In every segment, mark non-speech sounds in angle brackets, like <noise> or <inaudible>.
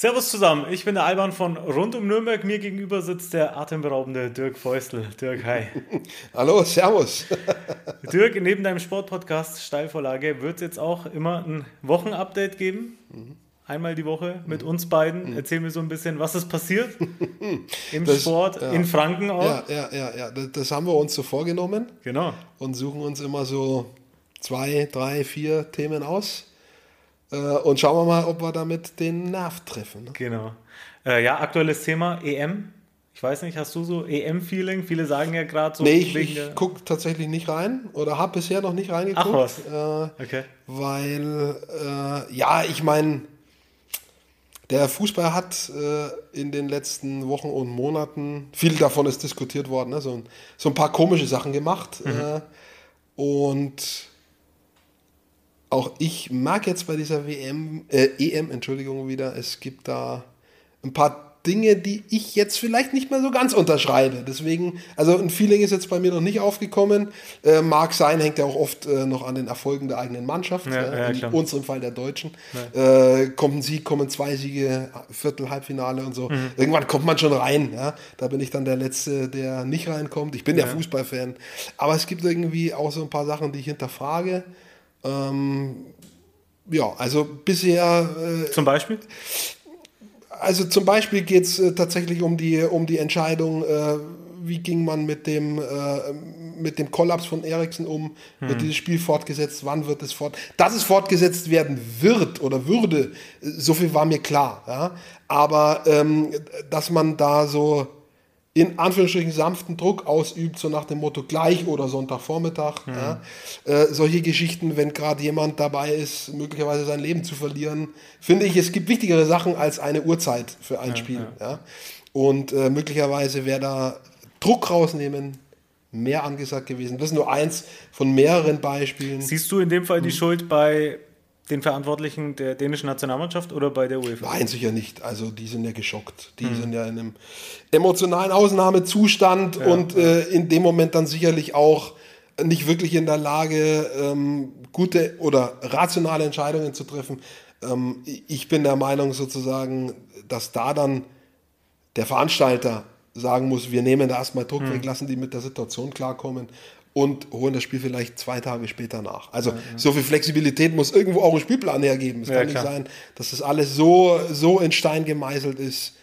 Servus zusammen, ich bin der Alban von Rund um Nürnberg. Mir gegenüber sitzt der atemberaubende Dirk Feustel. Dirk, hi. <laughs> Hallo, servus. <laughs> Dirk, neben deinem Sportpodcast Steilvorlage wird es jetzt auch immer ein Wochenupdate geben. Einmal die Woche mit uns beiden. Erzähl mir so ein bisschen, was ist passiert <laughs> im Das- Sport, ja. in Franken auch. Ja, ja, ja, ja. Das, das haben wir uns so vorgenommen Genau. und suchen uns immer so zwei, drei, vier Themen aus. Äh, Und schauen wir mal, ob wir damit den Nerv treffen. ne? Genau. Äh, ja, aktuelles Thema EM. Ich weiß nicht, hast du so EM-Feeling? Viele sagen ja gerade so Nee, ich, ich gucke tatsächlich nicht rein oder habe bisher noch nicht reingeguckt. Ach was. Äh, Okay. weil, äh, ja, ich meine, der Fußball hat äh, in den letzten Wochen und Monaten, viel davon ist diskutiert worden, ne, so, ein, so ein paar komische Sachen gemacht. Äh, und auch ich mag jetzt bei dieser WM, äh, EM, Entschuldigung wieder, es gibt da ein paar Dinge, die ich jetzt vielleicht nicht mehr so ganz unterschreibe. Deswegen, also ein Feeling ist jetzt bei mir noch nicht aufgekommen. Äh, mag sein, hängt ja auch oft äh, noch an den Erfolgen der eigenen Mannschaft. Ja, äh, ja, in unserem Fall der Deutschen. Äh, kommt ein Sieg, kommen zwei Siege, Viertel, Halbfinale und so. Mhm. Irgendwann kommt man schon rein. Ja? Da bin ich dann der Letzte, der nicht reinkommt. Ich bin ja, Fußballfan. Aber es gibt irgendwie auch so ein paar Sachen, die ich hinterfrage. Ähm, ja, also bisher äh, Zum Beispiel? also zum Beispiel geht es äh, tatsächlich um die, um die Entscheidung, äh, wie ging man mit dem, äh, mit dem Kollaps von Eriksen um, wird dieses Spiel fortgesetzt, wann wird es fort, dass es fortgesetzt werden wird oder würde, so viel war mir klar, ja? aber ähm, dass man da so in Anführungsstrichen sanften Druck ausübt, so nach dem Motto gleich oder Sonntagvormittag. Ja. Äh, solche Geschichten, wenn gerade jemand dabei ist, möglicherweise sein Leben zu verlieren, finde ich, es gibt wichtigere Sachen als eine Uhrzeit für ein Spiel. Ja. Und äh, möglicherweise wäre da Druck rausnehmen mehr angesagt gewesen. Das ist nur eins von mehreren Beispielen. Siehst du in dem Hm. Fall die Schuld bei den Verantwortlichen der dänischen Nationalmannschaft oder bei der UEFA? Nein, sicher nicht. Also die sind ja geschockt. Die sind ja in einem emotionalen Ausnahmezustand und Äh, in dem Moment dann sicherlich auch nicht wirklich in der Lage, ähm, gute oder rationale Entscheidungen zu treffen. Ähm, ich bin der Meinung sozusagen, dass da dann der Veranstalter sagen muss, wir nehmen da erstmal Druck weg, lassen die mit der Situation klarkommen und holen das Spiel vielleicht zwei Tage später nach. Also so viel Flexibilität muss irgendwo auch im Spielplan hergeben. Es Ja, kann nicht klar. sein, dass das alles so, so in Stein gemeißelt ist,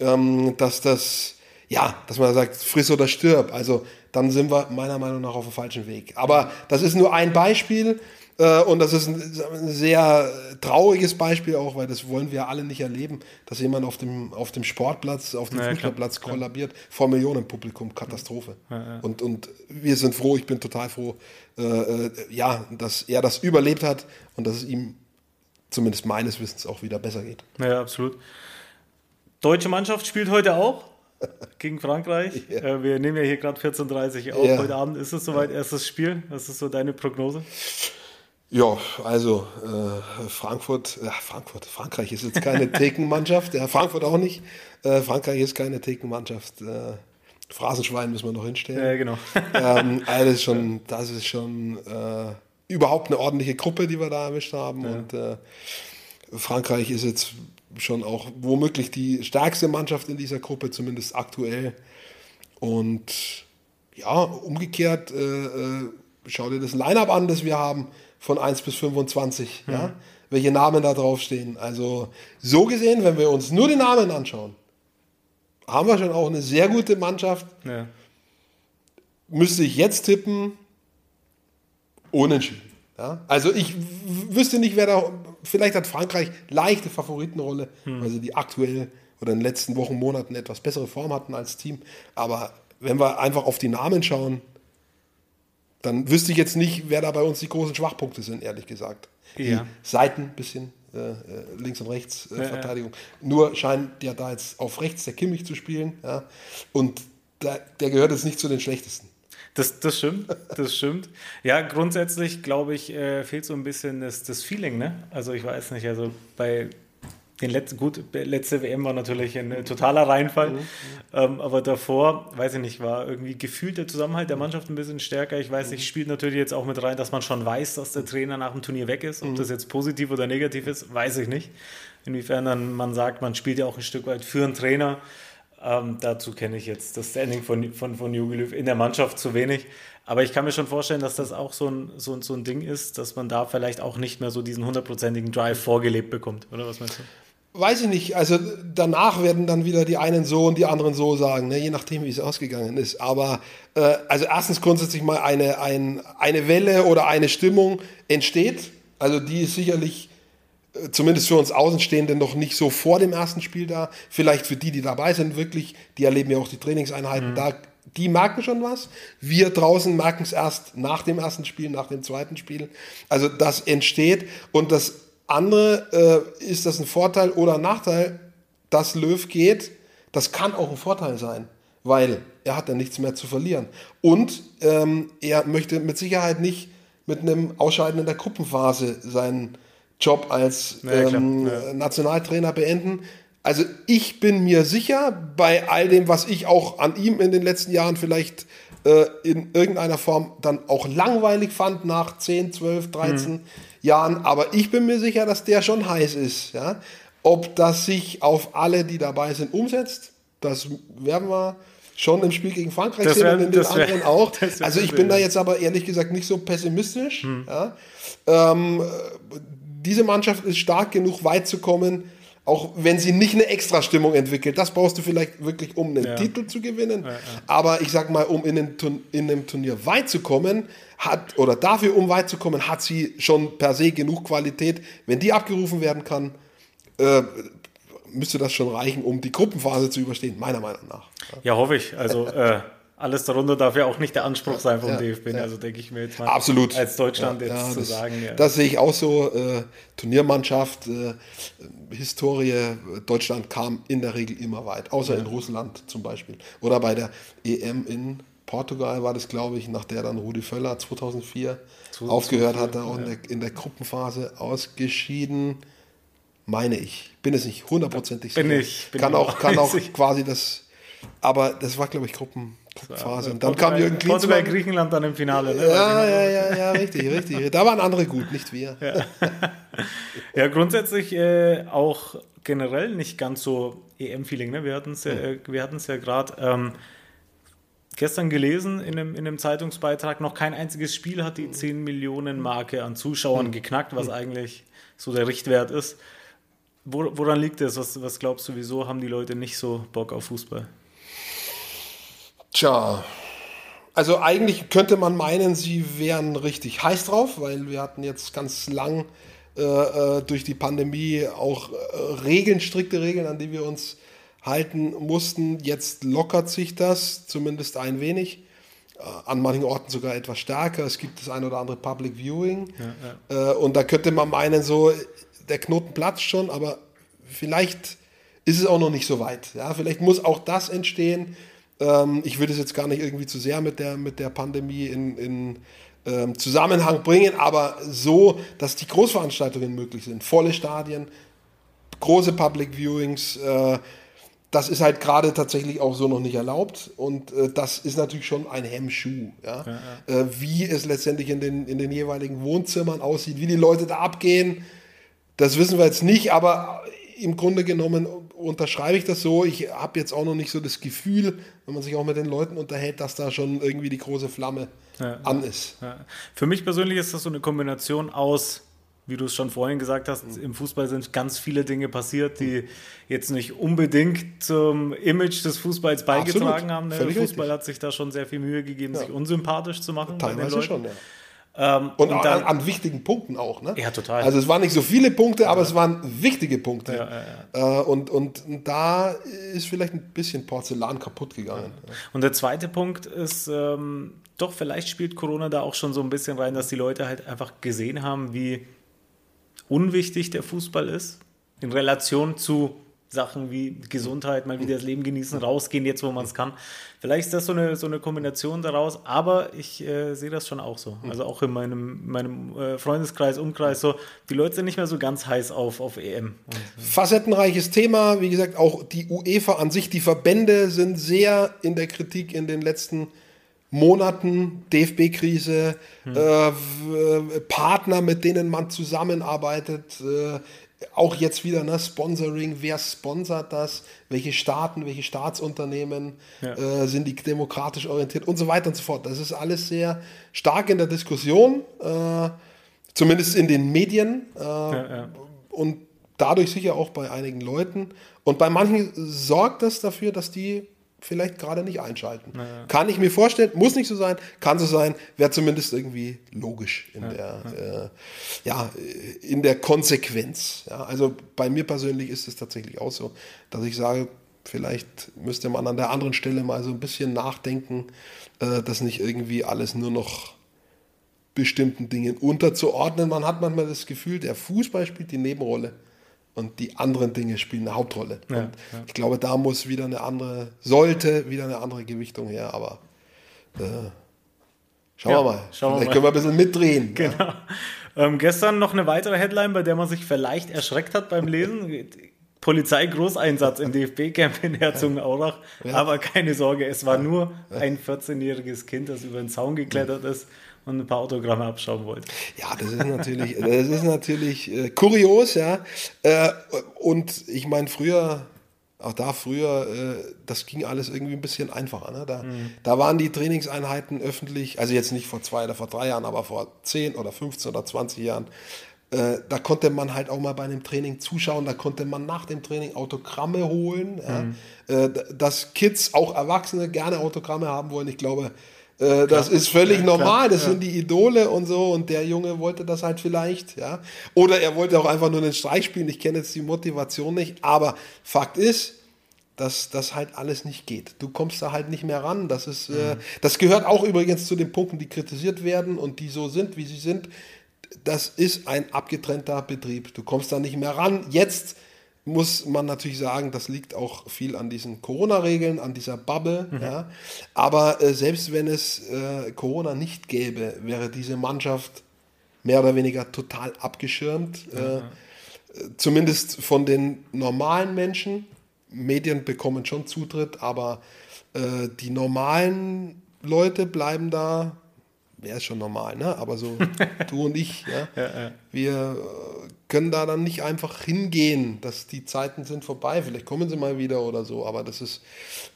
ähm, dass das, ja, dass man sagt, friss oder stirb. Also dann sind wir meiner Meinung nach auf dem falschen Weg. Aber das ist nur ein Beispiel. Äh, Und das ist ein sehr trauriges Beispiel auch, weil das wollen wir alle nicht erleben, dass jemand auf dem, auf dem Sportplatz, auf dem Ja, klar, Fußballplatz kollabiert vor Millionenpublikum. Katastrophe. Und, und wir sind froh, ich bin total froh, äh, äh, ja, dass er das überlebt hat und dass es ihm zumindest meines Wissens auch wieder besser geht. Ja, absolut. Deutsche Mannschaft spielt heute auch <laughs> gegen Frankreich. Ja. Äh, wir nehmen ja hier gerade 14.30 Uhr auf. Ja. Heute Abend ist es soweit, erstes Spiel. Was ist so deine Prognose? Ja, also äh, Frankfurt, ja, Frankfurt, Frankreich ist jetzt keine <laughs> Thekenmannschaft, ja, Frankfurt auch nicht. Äh, Frankreich ist keine Thekenmannschaft. Äh, Phrasenschwein müssen wir noch hinstellen. Ja, genau. <laughs> ähm, also das ist schon, das ist schon äh, überhaupt eine ordentliche Gruppe, die wir da erwischt haben. Und äh, Frankreich ist jetzt schon auch womöglich die stärkste Mannschaft in dieser Gruppe, zumindest aktuell. Und ja, umgekehrt, äh, äh, schau dir das Line-Up an, das wir haben, von 1 bis 25. Ja? Welche Namen da draufstehen. Also so gesehen, wenn wir uns nur die Namen anschauen, haben wir schon auch eine sehr gute Mannschaft Ja. müsste ich jetzt tippen, unentschieden. Ja? Also ich wüsste nicht, wer da, vielleicht hat Frankreich leichte Favoritenrolle, weil sie die aktuell oder in den letzten Wochen, Monaten etwas bessere Form hatten als Team. Aber wenn wir einfach auf die Namen schauen, dann wüsste ich jetzt nicht, wer da bei uns die großen Schwachpunkte sind, ehrlich gesagt. Die Ja. Seiten, bisschen äh, äh, links und rechts äh, Ja, ja. Verteidigung. Nur scheint ja da jetzt auf rechts der Kimmich zu spielen. Ja? Und der, der gehört jetzt nicht zu den schlechtesten. Das, das stimmt, das stimmt. Ja, grundsätzlich glaube ich, äh, fehlt so ein bisschen das, das Feeling, ne? Also ich weiß nicht, also bei den letzten, gut, letzte WM war natürlich ein äh, totaler Reinfall, ähm, aber davor, weiß ich nicht, war irgendwie gefühlt der Zusammenhalt der Mannschaft ein bisschen stärker. Ich weiß nicht, spielt natürlich jetzt auch mit rein, dass man schon weiß, dass der Trainer nach dem Turnier weg ist. Ob das jetzt positiv oder negativ ist, weiß ich nicht. inwiefern dann man sagt, man spielt ja auch ein Stück weit für einen Trainer. Ähm, dazu kenne ich jetzt das Standing von, von, von Jogi in der Mannschaft zu wenig. Aber ich kann mir schon vorstellen, dass das auch so ein, so, so ein Ding ist, dass man da vielleicht auch nicht mehr so diesen hundertprozentigen Drive vorgelebt bekommt. Oder was meinst du? Weiß ich nicht. Also danach werden dann wieder die einen so und die anderen so sagen, ne? je nachdem, wie es ausgegangen ist. Aber äh, also erstens grundsätzlich mal eine, ein, eine Welle oder eine Stimmung entsteht. Also die ist sicherlich zumindest für uns Außenstehende noch nicht so vor dem ersten Spiel da. Vielleicht für die, die dabei sind, wirklich, die erleben ja auch die Trainingseinheiten mhm. da. Die merken schon was. Wir draußen merken es erst nach dem ersten Spiel, nach dem zweiten Spiel. Also das entsteht und das andere, äh, ist das ein Vorteil oder ein Nachteil, dass Löw geht? Das kann auch ein Vorteil sein, weil er hat dann nichts mehr zu verlieren. Und ähm, er möchte mit Sicherheit nicht mit einem Ausscheiden in der Gruppenphase seinen Job als ähm, ja. Nationaltrainer beenden. Also ich bin mir sicher, bei all dem, was ich auch an ihm in den letzten Jahren vielleicht äh, in irgendeiner Form dann auch langweilig fand nach 10, 12, 13 mhm. Jahren. Aber ich bin mir sicher, dass der schon heiß ist. Ja? Ob das sich auf alle, die dabei sind, umsetzt, das werden wir schon im Spiel gegen Frankreich das sehen wär, und in den anderen wär, auch. <laughs> Also ich bin da jetzt aber ehrlich gesagt nicht so pessimistisch. Hm. Ja? Ähm, diese Mannschaft ist stark genug, weit zu kommen, auch wenn sie nicht eine Extra-Stimmung entwickelt. Das brauchst du vielleicht wirklich, um einen ja. Titel zu gewinnen. Ja, aber ich sag mal, um in, den, in einem Turnier weit zu kommen, hat, oder dafür, um weit zu kommen, hat sie schon per se genug Qualität. Wenn die abgerufen werden kann, äh, müsste das schon reichen, um die Gruppenphase zu überstehen, meiner Meinung nach. Ja, hoffe ich. Also äh, alles darunter darf ja auch nicht der Anspruch sein vom ja, DFB. Ja. Also denke ich mir jetzt mal Absolut. als Deutschland ja, jetzt zu das, sagen. Das sehe ich auch so. Äh, Turniermannschaft, äh, Historie, Deutschland kam in der Regel immer weit, außer in Russland zum Beispiel. Oder bei der EM in Portugal war das, glaube ich, nach der dann Rudi Völler 2004 aufgehört hat, auch in, der, in der Gruppenphase ausgeschieden. Meine ich. Bin es nicht hundertprozentig sicher. Bin ich. Bin kann auch, kann auch quasi das. Aber das war, glaube ich, Gruppen, Gruppenphase. Und dann kam Jürgen Klinsmann. Portugal, Griechenland dann im Finale. Ne? Ja, ja, ja, ja, richtig, richtig. Da waren andere gut, nicht wir. Ja, <laughs> ja grundsätzlich äh, auch generell nicht ganz so EM-Feeling. Ne? Wir hatten es ja, äh, ja gerade. Ähm, gestern gelesen in einem, in einem Zeitungsbeitrag, noch kein einziges Spiel hat die 10 Millionen Marke an Zuschauern hm. geknackt, was hm. eigentlich so der Richtwert ist. woran liegt das? Was, was glaubst du, wieso haben die Leute nicht so Bock auf Fußball? Tja, also eigentlich könnte man meinen, sie wären richtig heiß drauf, weil wir hatten jetzt ganz lang äh, äh durch die Pandemie auch äh, Regeln, strikte Regeln, an die wir uns halten mussten. Jetzt lockert sich das zumindest ein wenig. Äh, an manchen Orten sogar etwas stärker. Es gibt das ein oder andere Public Viewing. Ja, ja. Und da könnte man meinen, so, der Knoten platzt schon, aber vielleicht ist es auch noch nicht so weit. Ja, vielleicht muss auch das entstehen. Ähm, ich würde es jetzt gar nicht irgendwie zu sehr mit der, mit der Pandemie in, in ähm, Zusammenhang bringen, aber so, dass die Großveranstaltungen möglich sind. Volle Stadien, große Public Viewings, äh, das ist halt gerade tatsächlich auch so noch nicht erlaubt und äh, das ist natürlich schon ein Hemmschuh. Ja? ja, ja. Äh, wie es letztendlich in den, in den jeweiligen Wohnzimmern aussieht, wie die Leute da abgehen, das wissen wir jetzt nicht, aber im Grunde genommen unterschreibe ich das so. Ich habe jetzt auch noch nicht so das Gefühl, wenn man sich auch mit den Leuten unterhält, dass da schon irgendwie die große Flamme ja, an ist. Für mich persönlich ist das so eine Kombination aus wie du es schon vorhin gesagt hast, mhm. im Fußball sind ganz viele Dinge passiert, die jetzt nicht unbedingt zum Image des Fußballs beigetragen Absolut. haben. Der Fußball richtig. hat sich da schon wichtige Mühe gegeben, ja. sich unsympathisch zu machen. Teilweise schon, ja. Ähm, und, und dann, an, an, wichtigen Punkten auch, ne? Ja, total. Also es waren nicht so viele Punkte, aber ja. es waren wichtige Punkte. Ja, äh, und, und da ist vielleicht ein bisschen Porzellan kaputt gegangen. Und der zweite Punkt ist, ähm, doch, vielleicht spielt Corona da auch schon so ein bisschen rein, dass die Leute halt einfach gesehen haben, wie unwichtig der Fußball ist, in Relation zu Sachen wie Gesundheit, mal wieder das Leben genießen, rausgehen, jetzt wo man es kann. Vielleicht ist das so eine, so eine Kombination daraus, aber ich äh, sehe das schon auch so. Also auch in meinem, meinem äh, Freundeskreis, Umkreis so, die Leute sind nicht mehr so ganz heiß auf, auf EM. Und, äh. Facettenreiches Thema, wie gesagt, auch die UEFA an sich, die Verbände sind sehr in der Kritik in den letzten Monaten, DFB-Krise, hm. äh, Partner, mit denen man zusammenarbeitet, äh, auch jetzt wieder ne, Sponsoring, wer sponsert das, welche Staaten, welche Staatsunternehmen ja. äh, sind die demokratisch orientiert und so weiter und so fort. Das ist alles sehr stark in der Diskussion, äh, zumindest in den Medien äh, ja, und dadurch sicher auch bei einigen Leuten. Und bei manchen sorgt das dafür, dass die vielleicht gerade nicht einschalten. Ja. Kann ich mir vorstellen, muss nicht so sein, kann so sein, wäre zumindest irgendwie logisch in, ja, der, ja. Äh, ja in der Konsequenz. Ja, also bei mir persönlich ist es tatsächlich auch so, dass ich sage, vielleicht müsste man an der anderen Stelle mal so ein bisschen nachdenken, äh, dass nicht irgendwie alles nur noch bestimmten Dingen unterzuordnen. Man hat manchmal das Gefühl, der Fußball spielt die Nebenrolle und die anderen Dinge spielen eine Hauptrolle. Ja, ja. Ich glaube, da muss wieder eine andere, sollte wieder eine andere Gewichtung her, aber äh, schauen ja, wir mal. Schauen Vielleicht wir können wir ein bisschen mitdrehen. <laughs> Genau. Ähm, gestern noch eine weitere Headline, bei der man sich vielleicht erschreckt hat beim Lesen. Polizeigroßeinsatz im DFB-Camp in Herzogenaurach. Aber keine Sorge, es war nur ein 14-jähriges Kind, das über den Zaun geklettert ist und ein paar Autogramme abschauen wollt. Ja, das ist natürlich, <laughs> das ist natürlich äh, kurios, ja. Äh, und ich meine, früher, auch da früher, äh, das ging alles irgendwie ein bisschen einfacher. Ne? Da, mhm. da waren die Trainingseinheiten öffentlich, also jetzt nicht vor zwei oder vor drei Jahren, aber vor zehn oder 15 oder 20 Jahren. Äh, da konnte man halt auch mal bei einem Training zuschauen, da konnte man nach dem Training Autogramme holen. Mhm. Ja? Äh, dass Kids, auch Erwachsene, gerne Autogramme haben wollen. Ich glaube, äh, das ist völlig ja, normal, das ja. sind die Idole und so und der Junge wollte das halt vielleicht, ja. Oder er wollte auch einfach nur einen Streich spielen, ich kenne jetzt die Motivation nicht, aber Fakt ist, dass das halt alles nicht geht. Du kommst da halt nicht mehr ran. Das ist, äh, mhm. äh, das gehört auch übrigens zu den Punkten, die kritisiert werden und die so sind, wie sie sind. Das ist ein abgetrennter Betrieb. Du kommst da nicht mehr ran. Jetzt muss man natürlich sagen, das liegt auch viel an diesen Corona-Regeln, an dieser Bubble. Mhm. Ja. Aber äh, selbst wenn es äh, Corona nicht gäbe, wäre diese Mannschaft mehr oder weniger total abgeschirmt. Mhm. Äh, zumindest von den normalen Menschen. Medien bekommen schon Zutritt, aber äh, die normalen Leute bleiben da wäre es schon normal, ne? Aber so <laughs> du und ich, ja, ja, ja. wir äh, können da dann nicht einfach hingehen, dass die Zeiten sind vorbei. Vielleicht kommen sie mal wieder oder so, aber das ist,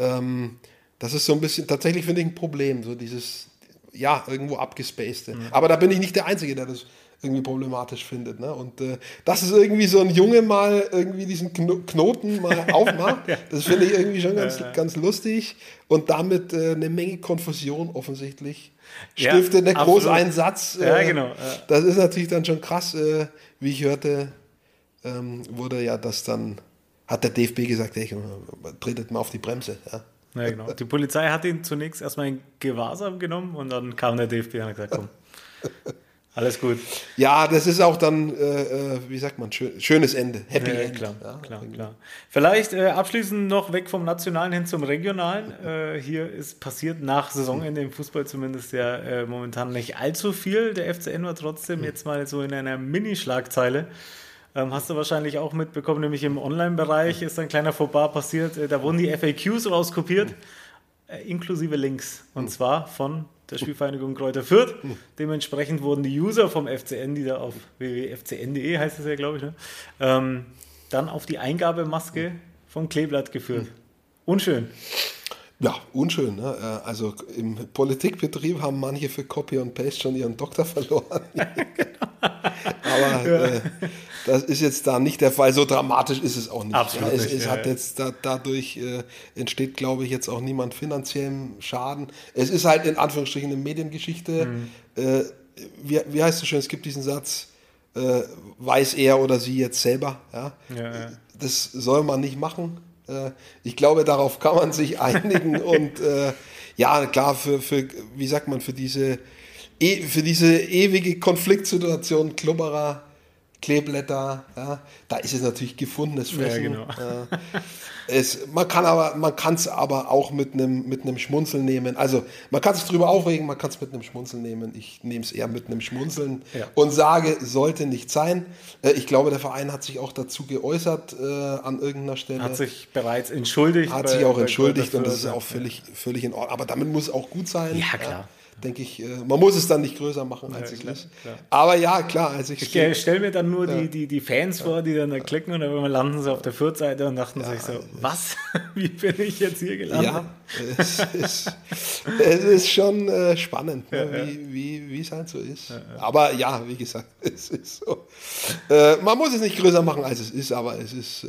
ähm, das ist so ein bisschen, tatsächlich finde ich ein Problem, so dieses, ja, irgendwo abgespacede. Mhm. Aber da bin ich nicht der Einzige, der das irgendwie problematisch findet. Ne? Und äh, dass es irgendwie so ein Junge mal irgendwie diesen Knoten mal <laughs> aufmacht, ja. das finde ich irgendwie schon ganz, ganz lustig und damit äh, eine Menge Konfusion offensichtlich stiftet, ja, eine Großeinsatz. Äh, ja, genau. Das ist natürlich dann schon krass, äh, wie ich hörte, ähm, wurde ja das dann, hat der DFB gesagt, hey, tretet mal auf die Bremse. Ja. Ja, genau. Die Polizei hat ihn zunächst erstmal in Gewahrsam genommen und dann kam der DFB und hat gesagt, komm, <laughs> alles gut. Ja, das ist auch dann, äh, äh wie sagt man, schön, schönes Ende. Happy ja, End. Klar, ja, klar, klar. Vielleicht äh, abschließend noch weg vom Nationalen hin zum Regionalen. Äh, hier ist passiert nach Saisonende im Fußball zumindest ja äh, momentan nicht allzu viel. Der FCN war trotzdem jetzt mal so in einer Mini-Schlagzeile. Ähm, hast du wahrscheinlich auch mitbekommen, nämlich im Online-Bereich ist ein kleiner Fauxpas passiert. Äh, da wurden die FAQs rauskopiert, inklusive Links. Und zwar von der Spielvereinigung Kräuter Fürth. Dementsprechend wurden die User vom FCN, die da auf www.fcn.de heißt es ja, glaube ich, ne? ähm, dann auf die Eingabemaske vom Kleeblatt geführt. Unschön. Ja, unschön. Ne? Äh, also im Politikbetrieb haben manche für Copy und Paste schon ihren Doktor verloren. <laughs> <laughs> genau. Aber <laughs> ja. äh, das ist jetzt da nicht der Fall. So dramatisch ist es auch nicht. Absolut ja, es, es ja, hat jetzt da, dadurch äh, entsteht, glaube ich, jetzt auch niemand finanziellen Schaden. Es ist halt in Anführungsstrichen eine Mediengeschichte. Mhm. Äh, wie, wie heißt es schön? Es gibt diesen Satz, äh, weiß er oder sie jetzt selber. Ja? Das soll man nicht machen. Äh, ich glaube, darauf kann man sich einigen <laughs> und äh, ja, klar, für, für, wie sagt man, für diese E, für diese ewige Konfliktsituation Klubberer, Kleeblätter, ja, da ist es natürlich gefundenes Fressen. Ja, genau. äh, es, man kann aber, man kann es aber auch mit einem mit einem Schmunzeln nehmen. Also man kann sich drüber aufregen, man kann es mit einem Schmunzeln nehmen. Ich nehme es eher mit einem Schmunzeln ja. und sage, sollte nicht sein. Äh, ich glaube, der Verein hat sich auch dazu geäußert äh, an irgendeiner Stelle. Hat sich bereits entschuldigt. Hat bei, sich auch entschuldigt und das ist auch völlig, völlig in Ordnung. Aber damit muss es auch gut sein. Ja, klar. Denke ich, äh, man muss es dann nicht größer machen, als Ja, es klar. Aber ja, klar, als ich, Ich stelle mir dann nur die, die, die Fans vor, die dann da klicken und dann landen sie auf der Fürth-Seite und dachten sich so, was? <laughs> Wie bin ich jetzt hier gelandet? Ja, es ist, es ist schon äh, spannend, ne, wie, wie, wie es halt so ist. Aber ja, wie gesagt, <laughs> es ist so. Äh, man muss es nicht größer machen, als es ist, aber es ist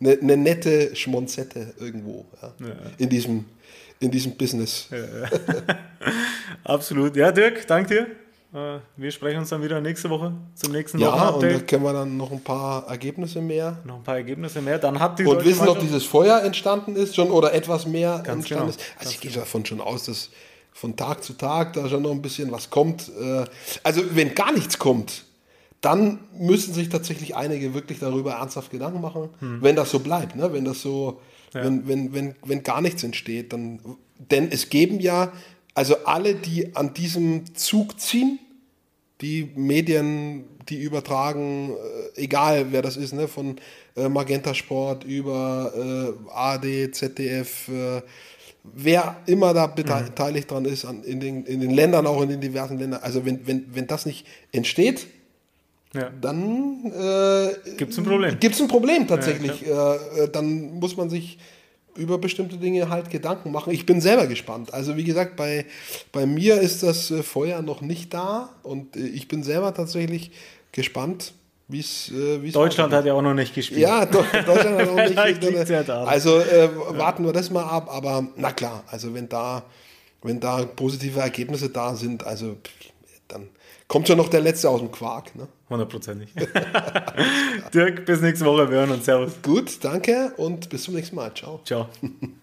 eine äh, ne nette Schmonzette irgendwo ja, in, diesem, in diesem Business. <laughs> Absolut. Ja, Dirk, danke dir. Äh, Wir sprechen uns dann wieder nächste Woche zum nächsten Ja, und da können wir dann noch ein paar Ergebnisse mehr Noch ein paar Ergebnisse mehr. Dann hat die und wissen, ob dieses Feuer entstanden ist schon oder etwas mehr Ganz entstanden genau, ist. Also ich gehe davon schon aus, dass von Tag zu Tag da schon noch ein bisschen was kommt. Äh, Also wenn gar nichts kommt, dann müssen sich tatsächlich einige wirklich darüber ernsthaft Gedanken machen, Hm. wenn das so bleibt, ne? wenn das so, wenn, wenn, wenn, wenn gar nichts entsteht, dann, denn es geben ja, also alle, die an diesem Zug ziehen, die Medien, die übertragen, äh, egal wer das ist, ne, von äh, Magenta Sport über äh, AD, ZDF, äh, wer immer da bete- beteiligt dran ist, an, in, den, in den Ländern, auch in den diversen Ländern, also wenn, wenn, wenn das nicht entsteht, Ja. dann äh, Gibt's ein Problem. Gibt es ein Problem tatsächlich. äh, äh, dann muss man sich über bestimmte Dinge halt Gedanken machen. Ich bin selber gespannt. Also wie gesagt, bei, bei mir ist das äh, Feuer noch nicht da und äh, ich bin selber tatsächlich gespannt, wie es äh, wie's Deutschland hat ja auch noch nicht gespielt. Ja, doch, <laughs> Deutschland hat auch nicht. Liegt's ja daran. Also äh, warten wir das mal ab, aber na klar, also wenn da, wenn da positive Ergebnisse da sind, also dann kommt schon noch der Letzte aus dem Quark. Ne? Hundertprozentig. <laughs> Dirk, bis nächste Woche. Wir hören uns. Servus. Gut, danke und bis zum nächsten Mal. Ciao. Ciao. <laughs>